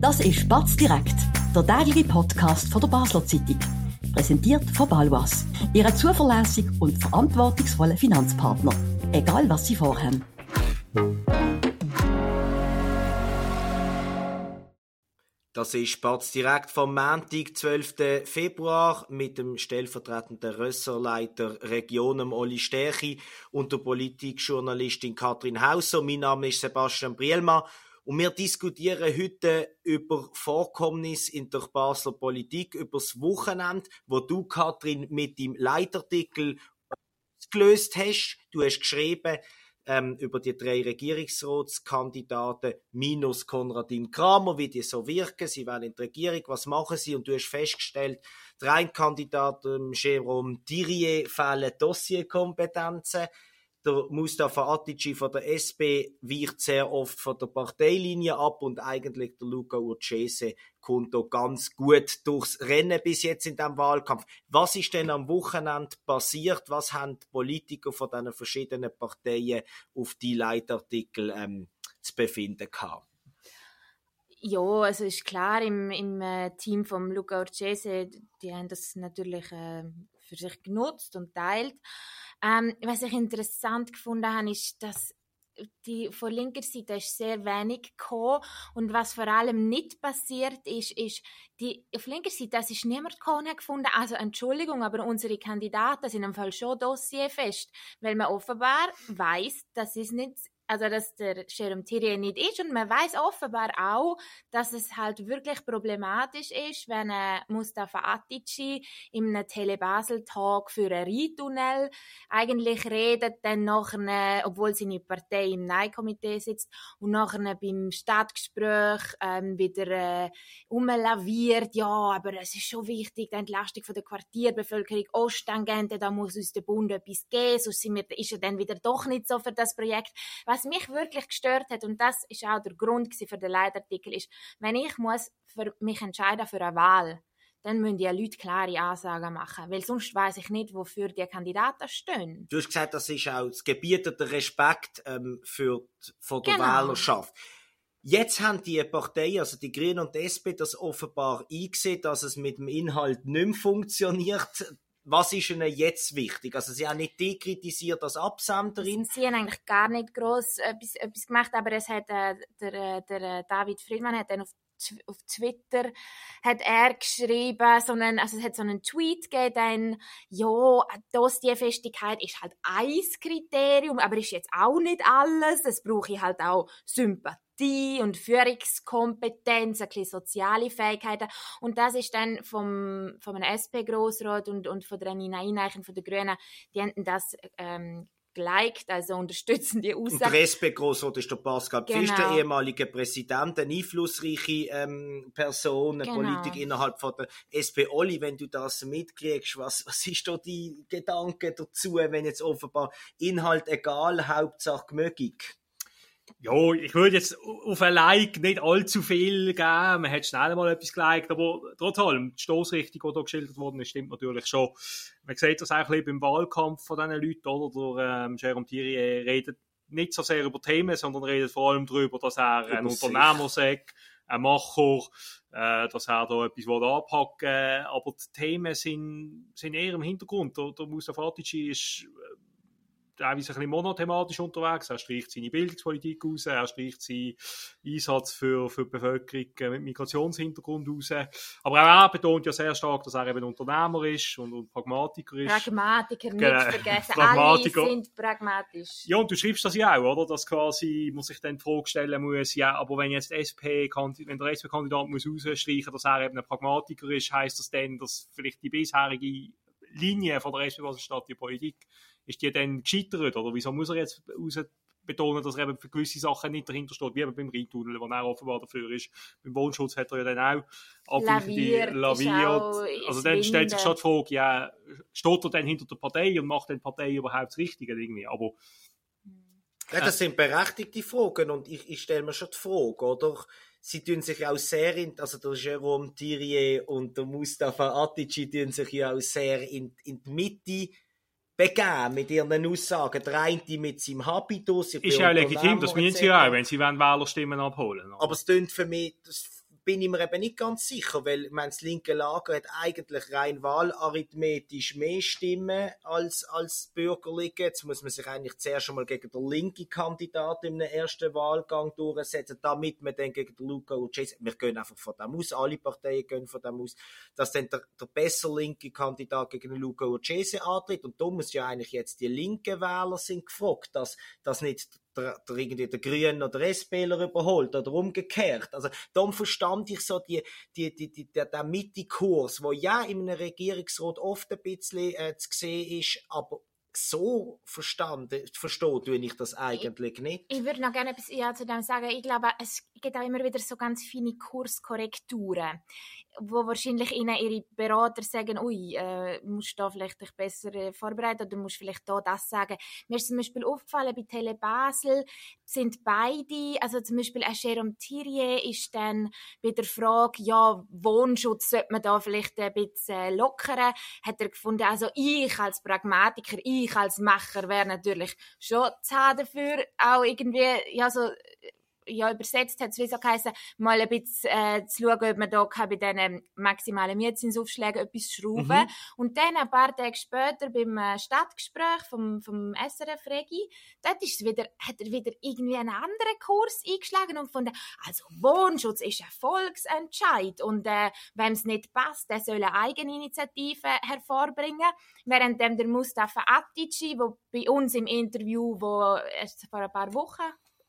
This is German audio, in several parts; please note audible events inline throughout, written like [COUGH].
Das ist Batz direkt, der tägliche Podcast von der Basler Zeitung. Präsentiert von Balwas, Ihrem zuverlässigen und verantwortungsvollen Finanzpartner. Egal was Sie vorhaben. Das ist Spatz direkt vom Montag, 12. Februar, mit dem stellvertretenden Rösserleiter Region, Oli Stärchi, und der Politikjournalistin Katrin Hauser. Mein Name ist Sebastian Brielma und wir diskutieren heute über Vorkommnisse in der Basler Politik, über das Wochenende, wo du, Katrin, mit dem Leitartikel gelöst hast. Du hast geschrieben, ähm, über die drei Regierungsratskandidaten minus Konradin Kramer, wie die so wirken. Sie wollen in der Regierung, was machen sie? Und du hast festgestellt, drei Kandidaten, Jérôme Thirier, fehlen Dossierkompetenzen. Der Mustafa Atici von der SP weicht sehr oft von der Parteilinie ab und eigentlich der Luca Urcese kommt da ganz gut durchs Rennen bis jetzt in dem Wahlkampf. Was ist denn am Wochenende passiert? Was haben die Politiker von diesen verschiedenen Parteien auf die Leitartikel ähm, zu befinden gehabt? Ja, also ist klar, im, im äh, Team von Luca Urcese, die haben das natürlich äh, für sich genutzt und teilt. Ähm, was ich interessant gefunden habe, ist, dass die von linker Seite ist sehr wenig gekommen. Und was vor allem nicht passiert ist, ist, die, auf linker Seite, das ist niemand gekommen, gefunden, also Entschuldigung, aber unsere Kandidaten sind im Fall schon dossierfest, weil man offenbar weiß, dass es nicht also dass der Jerome Thierry nicht ist und man weiß offenbar auch, dass es halt wirklich problematisch ist, wenn äh, Mustafa Atici im Tele Basel Talk für ein Rheintunnel eigentlich redet, dann nachher, obwohl seine Partei im Nein-Komitee sitzt und nachher beim Stadtgespräch ähm, wieder äh, umlaviert, ja, aber es ist schon wichtig, die Entlastung von der Quartierbevölkerung Osttangente, da muss uns der Bund etwas geben, sonst sind wir, ist er dann wieder doch nicht so für das Projekt. Was was mich wirklich gestört hat, und das ist auch der Grund für den Leitartikel, ist, wenn ich muss für mich entscheiden für eine Wahl, dann müssen die Leute klare Ansagen machen, weil sonst weiß ich nicht, wofür die Kandidaten stehen. Du hast gesagt, das ist auch das gebietet Respekt ähm, für die, von der genau. Wählerschaft. Jetzt haben die Parteien, also die Grünen und die SP, das offenbar eingesehen, dass es mit dem Inhalt nicht mehr funktioniert was ist Ihnen jetzt wichtig? Also Sie haben nicht die kritisiert als Absenderin. Sie haben eigentlich gar nicht groß etwas, etwas gemacht, aber es hat äh, der, äh, der äh, David Friedman hat dann auf auf Twitter hat er geschrieben, so einen, also es hat so einen Tweet gegeben, dann, ja, Dossierfestigkeit ist halt ein Kriterium, aber ist jetzt auch nicht alles. Es brauche ich halt auch Sympathie und Führungskompetenz, ein bisschen soziale Fähigkeiten. Und das ist dann vom, vom SP-Grossrat und, und von der Nina Eineichen von den Grünen, die haben das ähm, geliked, also unterstützen die Aussage. Und der SP-Grossrat ist der Pascal genau. Pfister, ehemaliger Präsident, eine einflussreiche ähm, Person, eine genau. Politik innerhalb von der SP. Olli, wenn du das mitkriegst, was, was ist da die Gedanke dazu, wenn jetzt offenbar Inhalt egal, Hauptsache gemögig? Ja, ich würde jetzt auf ein Like nicht allzu viel geben. Man hat schnell mal etwas geliked, aber trotz allem, die Stoßrichtung, die hier geschildert worden ist, stimmt natürlich schon. Man sieht das auch ein bisschen beim Wahlkampf von diesen Leuten, oder? Der ähm, Jérôme Thierry redet nicht so sehr über Themen, sondern redet vor allem darüber, dass er ein Unternehmer sagt, ein Macher, äh, dass er da etwas anpacken will. Aber die Themen sind, sind eher im Hintergrund. Der, der Mustafa Atici ist teilweise ein bisschen monothematisch unterwegs. Er streicht seine Bildungspolitik aus, er streicht seinen Einsatz für, für die Bevölkerung äh, mit Migrationshintergrund aus. Aber auch er betont ja sehr stark, dass er eben Unternehmer ist und, und Pragmatiker ist. Pragmatiker, nicht genau. vergessen. [LAUGHS] Pragmatiker. Alle sind pragmatisch. Ja, und du schreibst das ja auch, oder? Dass quasi, muss sich dann die Frage stellen muss, ja, aber wenn jetzt SP, wenn der SP-Kandidat muss ausstreichen, dass er eben ein Pragmatiker ist, heisst das dann, dass vielleicht die bisherige Linie von der SP, was statt die Politik ist die dann gescheitert? Oder wieso muss er jetzt raus betonen, dass er eben für gewisse Sachen nicht dahinter steht, wie eben beim Rheintunnel, wo er offenbar dafür ist. Beim Wohnschutz hat er ja dann auch laviert. laviert. Also dann stellt sich schon die Frage, ja, steht er dann hinter der Partei und macht dann die Partei überhaupt das Richtige irgendwie? Aber ja, das sind berechtigte Fragen und ich, ich stelle mir schon die Frage, oder? Sie tun sich auch sehr, in, also der Jérôme Thirier und der Mustafa Atici tun sich ja auch sehr in, in die Mitte begeben mit ihren Aussagen. Der eine mit seinem Habitus. Ist ja legitim, das müssen sie auch, wenn sie Wählerstimmen abholen wollen. Aber es klingt für mich, das bin ich mir eben nicht ganz sicher, weil ich das linke Lager hat eigentlich rein wahlarithmetisch mehr Stimmen als, als Bürgerliche. Jetzt muss man sich eigentlich zuerst einmal gegen den linken Kandidaten im ersten Wahlgang durchsetzen, damit man dann gegen den Luca Ucesi, wir gehen einfach von dem aus, alle Parteien gehen von dem aus, dass dann der, der besser linke Kandidat gegen den Luca Ucesi antritt. Und da muss ja eigentlich jetzt die linken Wähler sind gefragt, dass, dass nicht der, der, irgendwie der Grünen oder der SPler überholt oder umgekehrt. Also darum verstand ich so die, die, die, die, der, der Mitte-Kurs, wo ja in einem Regierungsrat oft ein bisschen äh, zu sehen ist, aber so verstanden, verstehe tue ich das eigentlich nicht. Ich, ich würde noch gerne etwas ja, zu dem sagen. Ich glaube, es gibt auch immer wieder so ganz feine Kurskorrekturen wo wahrscheinlich ihnen ihre Berater sagen, ui, äh, musst du da vielleicht dich besser äh, vorbereiten oder musst vielleicht da das sagen. Mir ist zum Beispiel aufgefallen, bei Tele Basel sind beide, also zum Beispiel ein Jérôme Thierry ist dann bei der Frage, ja, Wohnschutz sollte man da vielleicht ein bisschen lockern, hat er gefunden, also ich als Pragmatiker, ich als Macher wäre natürlich schon haben dafür, auch irgendwie, ja, so ja, übersetzt hat es wie so geheißen, mal ein bisschen äh, zu schauen, ob man da kann bei diesen maximalen Mietzinsaufschlägen etwas schrauben mhm. Und dann, ein paar Tage später, beim äh, Stadtgespräch vom, vom SRF Regi, dort ist wieder, hat er wieder irgendwie einen anderen Kurs eingeschlagen und gefunden, also Wohnschutz ist ein Volksentscheid und äh, wem es nicht passt, der soll eine Eigeninitiative hervorbringen. Während der Mustafa Atici, der bei uns im Interview, wo erst vor ein paar Wochen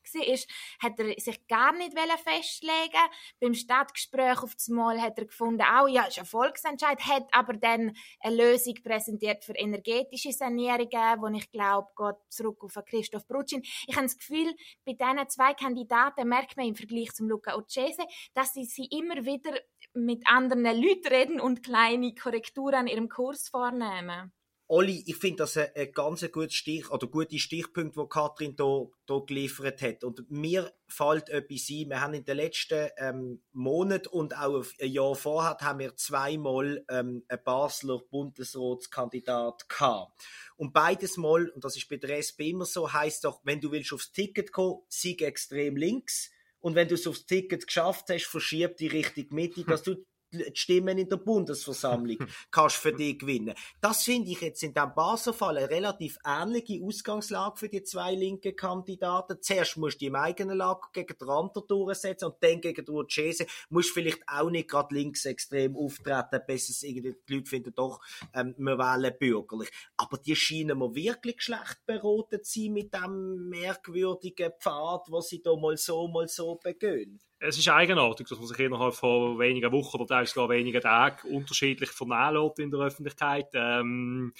war, hat er sich gar nicht festlegen Beim Stadtgespräch auf das Mal hat er gefunden, auch ja, ist ein Volksentscheid, hat aber dann eine Lösung präsentiert für energetische Sanierungen, wo ich glaube, geht zurück auf Christoph Brutschin. Ich habe das Gefühl, bei diesen zwei Kandidaten merkt man im Vergleich zum Luca Ocese, dass sie, sie immer wieder mit anderen Leuten reden und kleine Korrekturen an ihrem Kurs vornehmen. Olli, ich finde das ein, ganz gutes Stich, oder gute Stichpunkt, wo Katrin hier, hier geliefert hat. Und mir fällt etwas ein. Wir haben in den letzten ähm, Monaten und auch ein Jahr vorher haben wir zweimal ähm, einen Basler Bundesratskandidat gehabt. Und beides Mal, und das ist bei der SP immer so, heißt doch, wenn du willst aufs Ticket kommen, sieg extrem links. Und wenn du es aufs Ticket geschafft hast, verschieb die Richtung Mitte, [LAUGHS] dass du die Stimmen in der Bundesversammlung [LAUGHS] kannst für dich gewinnen. Das finde ich jetzt in diesem Basel-Fall eine relativ ähnliche Ausgangslage für die zwei linken Kandidaten. Zuerst musst du im eigenen Lager gegen den anderen durchsetzen und dann gegen die Urcese musst du vielleicht auch nicht gerade linksextrem auftreten, bis es irgendwie die Leute finden doch, ähm, wir wählen bürgerlich. Aber die scheinen mir wirklich schlecht beraten zu sein mit dem merkwürdigen Pfad, was sie da mal so, mal so begehen es ist eigenartig, dass man sich innerhalb von wenigen Wochen oder teilweise sogar wenigen Tagen unterschiedlich vernehmen in der Öffentlichkeit. Ähm,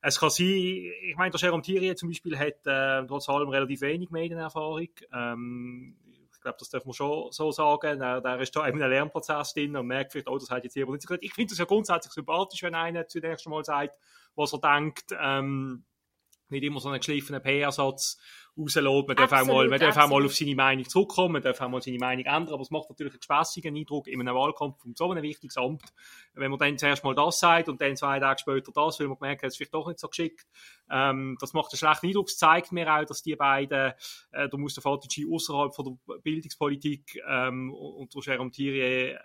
es kann sein, ich meine, der Jérôme Thierry zum Beispiel hat äh, trotz allem relativ wenig Medienerfahrung. Ähm, ich glaube, das darf man schon so sagen. Der ist da in einem Lernprozess drin und merkt vielleicht, oh, das hat jetzt jemand nicht gut. Ich finde es ja grundsätzlich sympathisch, wenn einer zunächst mal sagt, was er denkt. Ähm, nicht immer so einen geschliffenen PR-Satz rauslassen. Man darf, auch mal, man darf auch mal auf seine Meinung zurückkommen, man darf auch mal seine Meinung ändern, aber es macht natürlich einen spassigen Eindruck in einem Wahlkampf um so ein wichtiges Amt, wenn man dann zuerst mal das sagt und dann zwei Tage später das, weil man gemerkt hat, es ist vielleicht doch nicht so geschickt. Ähm, das macht einen schlechten Eindruck. Es zeigt mir auch, dass die beiden, äh, der Mustafa Tici außerhalb von der Bildungspolitik ähm, und der Jérôme Thierry, äh,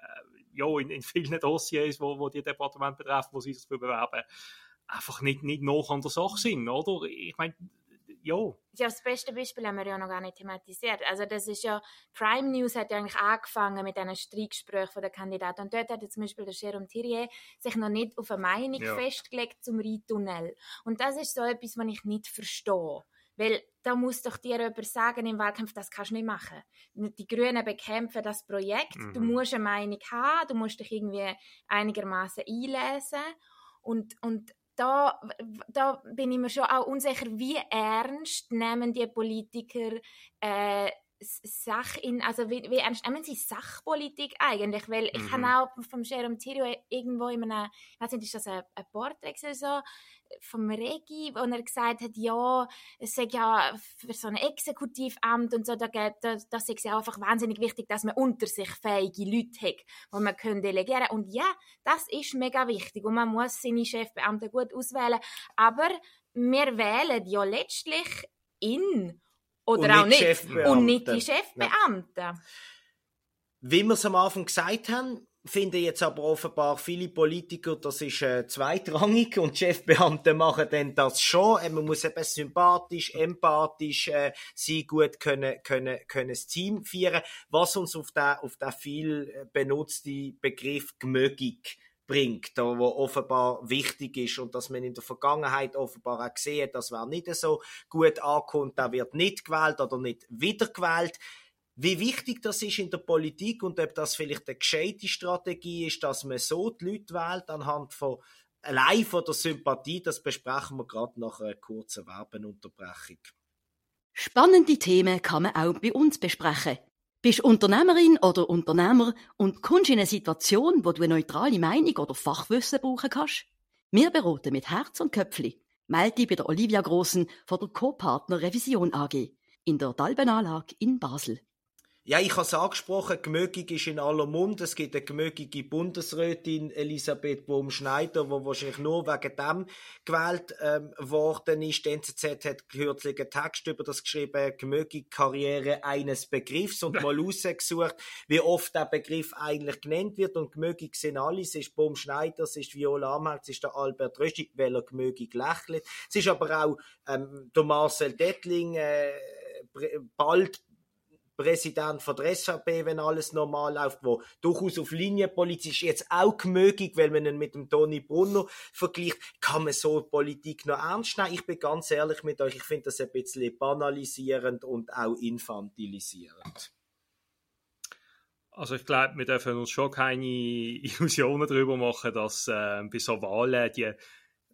ja, in, in vielen [LAUGHS] Dossiers, wo, wo die Departement betreffen, wo sie sich bewerben, einfach nicht, nicht noch an der Sache sind, oder? Ich meine, ja. Ja, das beste Beispiel haben wir ja noch gar nicht thematisiert. Also das ist ja, Prime News hat ja eigentlich angefangen mit einem Streitgespräch der Kandidaten und dort hat zum Beispiel der Jérôme Thierry sich noch nicht auf eine Meinung ja. festgelegt zum Rheintunnel. Und das ist so etwas, was ich nicht verstehe. Weil da muss doch dir jemand sagen im Wahlkampf, das kannst du nicht machen. Die Grünen bekämpfen das Projekt. Mhm. Du musst eine Meinung haben, du musst dich irgendwie einigermaßen einlesen. Und, und da, da bin ich mir schon auch unsicher, wie ernst nehmen die Politiker äh, Sach in, also wie, wie ernst nehmen sie Sachpolitik eigentlich? Weil ich mhm. habe auch vom Jerome Thierry irgendwo in einem, ich weiß nicht, ist das ein, ein Porträt so, vom Regi, wo er gesagt hat, ja, es sei ja für so ein Exekutivamt und so, da, da, das ist ja einfach wahnsinnig wichtig, dass man unter sich fähige Leute hat, die man können delegieren Und ja, das ist mega wichtig und man muss seine Chefbeamten gut auswählen, aber wir wählen ja letztlich ihn oder und auch nicht. Und nicht die Chefbeamten. Ja. Wie wir es am Anfang gesagt haben, finden jetzt aber offenbar viele Politiker, das ist äh, zweitrangig und [LAUGHS] Chefbeamte machen dann das schon. Äh, man muss eben sympathisch, empathisch äh, sein, gut können, können, können das Team führen, was uns auf den, auf den viel äh, benutzte Begriff Gmögig bringt, wo offenbar wichtig ist und dass man in der Vergangenheit offenbar auch gesehen dass wer nicht so gut ankommt, der wird nicht gewählt oder nicht wiedergewählt wie wichtig das ist in der Politik und ob das vielleicht eine gescheite Strategie ist, dass man so die Leute wählt anhand von allein von der Sympathie, das besprechen wir gerade nach einer kurzen Werbenunterbrechung. Spannende Themen kann man auch bei uns besprechen. Bist Unternehmerin oder Unternehmer und kommst in eine Situation, wo du eine neutrale Meinung oder Fachwissen brauchen kannst? Wir beraten mit Herz und Köpfli. Melde dich bei der Olivia Grossen von der Co-Partner Revision AG in der Dalbenanlage in Basel. Ja, ich habe es angesprochen, Gemögig ist in aller Mund. Es gibt eine gemögige Bundesrätin Elisabeth Bohm-Schneider, die wahrscheinlich nur wegen dem gewählt ähm, worden ist. Die NZZ hat kürzlich einen Text über das geschrieben, gemögig Karriere eines Begriffs und [LAUGHS] mal rausgesucht, wie oft der Begriff eigentlich genannt wird. Und gemögig sind alle. Es ist Bohm-Schneider, es ist Viola Amherd, es ist der Albert Rösti, weil er gemögig lächelt. Es ist aber auch ähm, der Marcel Dettling, äh, bald Präsident von der SVP, wenn alles normal läuft, wo durchaus auf Linie politisch jetzt auch gemögig, weil man ihn mit dem Toni Brunner vergleicht, kann man so Politik noch ernst nehmen? Ich bin ganz ehrlich mit euch, ich finde das ein bisschen banalisierend und auch infantilisierend. Also ich glaube, wir dürfen uns schon keine [LAUGHS] Illusionen darüber machen, dass äh, bei so Wahlen die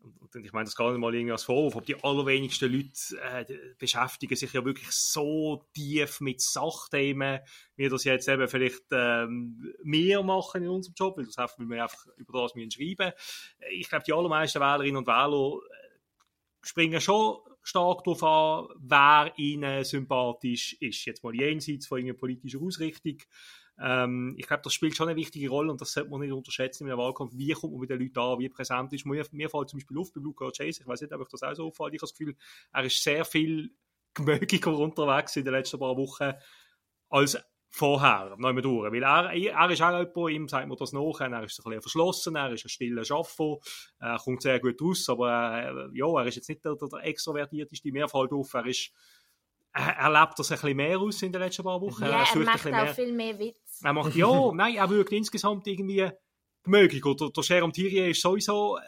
und ich meine das gar nicht mal irgendwie als Vorwurf, aber die allerwenigsten Leute äh, beschäftigen sich ja wirklich so tief mit Sachthemen, wie das jetzt eben vielleicht ähm, mehr machen in unserem Job, weil das einfach, weil wir einfach über das müssen schreiben Ich glaube, die allermeisten Wählerinnen und Wähler äh, springen schon stark darauf an, wer ihnen sympathisch ist. Jetzt mal jenseits von irgendeiner politischen Ausrichtung ähm, ich glaube, das spielt schon eine wichtige Rolle und das sollte man nicht unterschätzen in einem Wahlkampf. Wie kommt man mit den Leuten an, wie präsent ist Mir, mir fällt zum Beispiel auf bei Luca Chase, ich weiß nicht, ob euch das auch so auffällt, ich habe das Gefühl, er ist sehr viel [LAUGHS] gemögiger unterwegs in den letzten paar Wochen als vorher, noch durch. Weil er, er ist auch jemand, ihm sagt man das nach, er ist ein bisschen verschlossen, er ist ein stiller Schaffer, er kommt sehr gut raus, aber äh, ja, er ist jetzt nicht der, der, der extrovertierteste, mir fällt auf, er ist er, lebt das ein bisschen mehr aus in den letzten paar Wochen. Ja, er, er macht auch mehr, viel mehr Witz. Er macht, [LAUGHS] ja, nein, er wirkt insgesamt irgendwie möglich. Oder der Jerome Thierry ist sowieso, äh,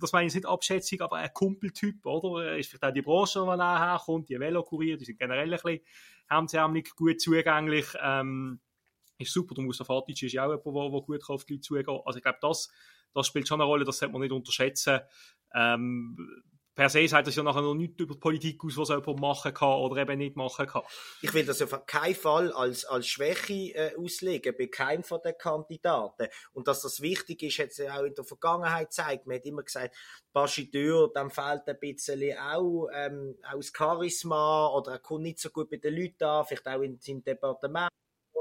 das meine ich nicht Abschätzung, aber ein Kumpeltyp, oder? Ist vielleicht auch die Branche, die nachher herkommt, die Velokurier, die sind generell ein bisschen hemdsärmlich gut zugänglich. Ähm, ist super, der Mustafa Fatic ist ja auch jemand, der gut auf die Leute zugehen Also ich glaube, das, das spielt schon eine Rolle, das sollte man nicht unterschätzen. Ähm, per se sagt das ja nachher noch nichts über die Politik aus, was jemand machen kann oder eben nicht machen kann. Ich will das auf keinen Fall als, als Schwäche äh, auslegen, bei keinem von den Kandidaten. Und dass das wichtig ist, hat sich auch in der Vergangenheit gezeigt. Man hat immer gesagt, Bastideur, dem fehlt ein bisschen auch, ähm, auch das Charisma oder er kommt nicht so gut bei den Leuten an, vielleicht auch in seinem Departement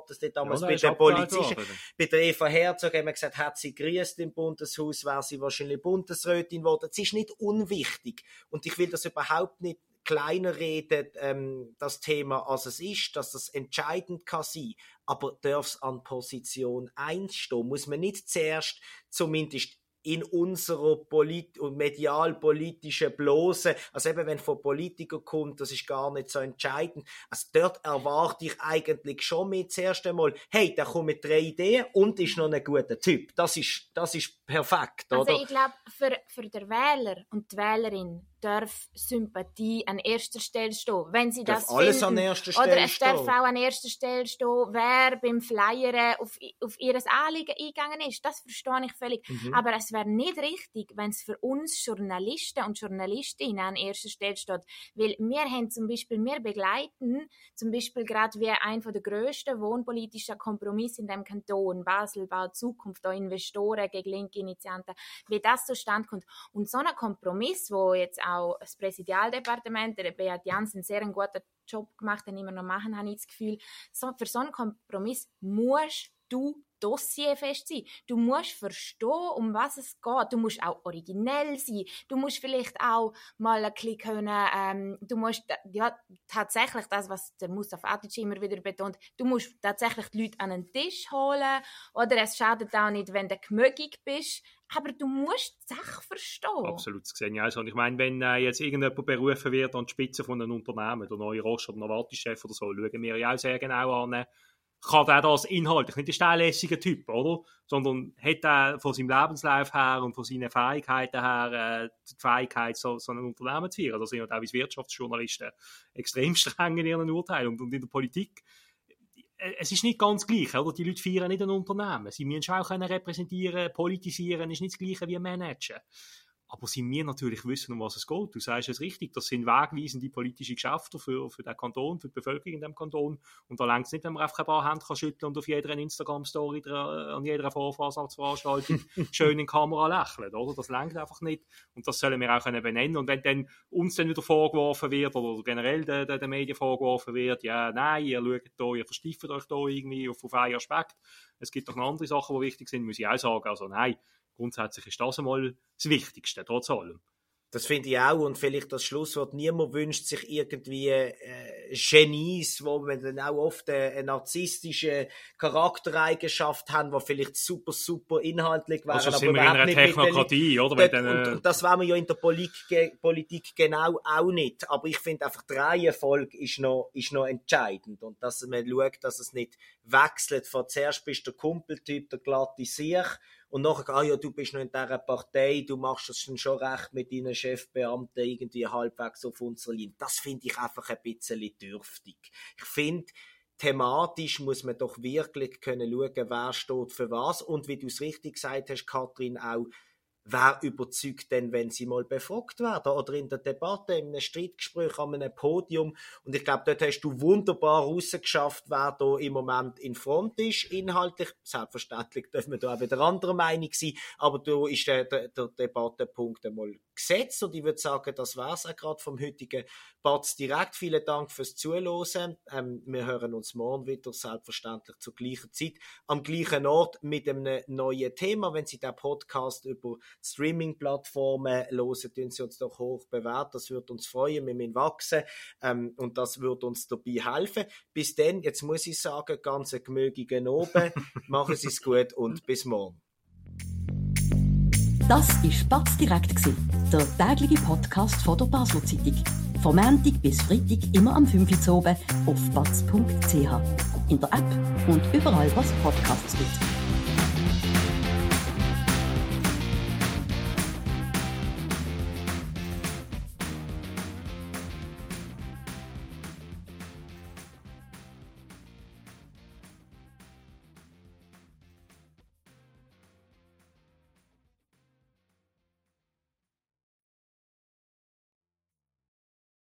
das nicht damals ja, bei den Polizisten. Bei der Eva Herzog haben wir gesagt, hat sie grüßt im Bundeshaus, wäre sie wahrscheinlich Bundesrätin geworden. Das ist nicht unwichtig. Und ich will das überhaupt nicht kleiner reden, ähm, das Thema, als es ist, dass das entscheidend kann sein. Aber darf es an Position 1 stehen? Muss man nicht zuerst zumindest in unserer polit und medial-politischen Blase, also eben wenn von Politikern kommt, das ist gar nicht so entscheidend. Also dort erwarte ich eigentlich schon mit zuerst einmal, hey, kommt mit drei Ideen und ist noch ein guter Typ. Das ist, das ist perfekt, also oder? Also ich glaube, für, für den Wähler und die Wählerin darf Sympathie an erster Stelle stehen. Wenn sie darf das alles finden, an erster Stelle Oder es darf auch an erster Stelle stehen, wer beim Flyern auf, auf ihr Anliegen eingegangen ist. Das verstehe ich völlig. Mhm. Aber es wäre nicht richtig, wenn es für uns Journalisten und Journalistinnen an erster Stelle steht. Weil wir haben zum Beispiel, wir begleiten zum Beispiel gerade wie ein von der grössten wohnpolitischen Kompromisse in dem Kanton, Basel baut Zukunft, da Investoren gegen linke Initianten, wie das zustande kommt. Und so ein Kompromiss, wo jetzt auch das Präsidialdepartement, der Beat Jans, einen sehr guten Job gemacht, den immer noch machen, habe ich das Gefühl. So, für so einen Kompromiss musst du dossierfest sein. Du musst verstehen, um was es geht. Du musst auch originell sein. Du musst vielleicht auch mal ein bisschen können, ähm, du musst, ja, tatsächlich das, was der Mustafa Atic immer wieder betont, du musst tatsächlich die Leute an den Tisch holen. Oder es schadet auch nicht, wenn du gemögig bist aber du musst die Sache verstehen. Absolut, das sehe ich auch ich meine, wenn äh, jetzt irgendjemand berufen wird an die Spitze von einem Unternehmen, der neue Roche oder Novartis-Chef oder so, schauen wir ja auch sehr genau an, kann der das inhaltlich, nicht ist der ein lässiger Typ, oder? Sondern hat er von seinem Lebenslauf her und von seinen Fähigkeiten her äh, die Fähigkeit, so, so ein Unternehmen zu führen. Da sind auch als Wirtschaftsjournalisten extrem [LAUGHS] streng in ihren Urteilen. Und, und in der Politik es ist nicht ganz gleich, oder? Die Leute feiern nicht ein Unternehmen. Sie müssen auch repräsentieren, politisieren, ist nicht das Gleiche wie managen. Aber sie mir natürlich wissen, um was es geht. Du sagst es richtig, das sind wegweisende politische Geschäfte für, für den Kanton, für die Bevölkerung in dem Kanton. Und da längt es nicht, wenn man einfach ein paar Hände kann schütteln und auf jeder Instagram-Story, an jeder Vorfahrtsveranstaltung [LAUGHS] schön in die Kamera lächeln, oder? Das längt einfach nicht. Und das sollen wir auch können benennen. Und wenn dann uns dann wieder vorgeworfen wird, oder generell den, den, den Medien vorgeworfen wird, ja, nein, ihr schaut da, ihr verstieft euch da irgendwie auf, auf einen Aspekt. Es gibt doch noch andere Sachen, die wichtig sind, muss ich auch sagen. Also nein, grundsätzlich ist das einmal das Wichtigste, trotz allem. Das finde ich auch. Und vielleicht das Schlusswort. Niemand wünscht sich irgendwie äh, Genies, wo man dann auch oft eine, eine narzisstische Charaktereigenschaft haben, die vielleicht super, super inhaltlich wären. Also sind aber wir in einer Technokratie, oder? Dort, und, und, das wollen wir ja in der Politik, Politik genau auch nicht. Aber ich finde einfach, die Reihenfolge ist noch, ist noch entscheidend. Und dass man schaut, dass es nicht wechselt. Von zuerst bist du der Kumpeltyp, der glatte Sieg und nachher, ah ja, du bist noch in dieser Partei, du machst das schon recht mit deinen Chefbeamten irgendwie halbwegs auf unserer Linie. Das finde ich einfach ein bisschen dürftig. Ich finde, thematisch muss man doch wirklich können schauen, wer steht für was. Und wie du es richtig gesagt hast, Kathrin, auch wer überzeugt denn, wenn sie mal befragt werden oder in der Debatte, in einem Streitgespräch an einem Podium. Und ich glaube, dort hast du wunderbar rausgeschafft, wer da im Moment in Front ist, inhaltlich. Selbstverständlich dürfen wir da auch wieder anderer Meinung sein, aber da ist der, der, der Debattenpunkt einmal gesetzt und ich würde sagen, das war es auch gerade vom heutigen Batz direkt. Vielen Dank fürs Zuhören. Ähm, wir hören uns morgen wieder, selbstverständlich zur gleichen Zeit, am gleichen Ort mit einem neuen Thema. Wenn Sie den Podcast über Streaming-Plattformen hören, tun Sie uns doch hoch bewerten. Das würde uns freuen, wir müssen wachsen ähm, und das würde uns dabei helfen. Bis dann, jetzt muss ich sagen, ganz gemögigen oben. [LAUGHS] Machen Sie es gut und bis morgen. Das war Spatz direkt, der tägliche Podcast von der Basler Zeitung. Vom Montag bis Freitag immer am 5 Uhr auf batz.ch. In der App und überall, was Podcasts gibt.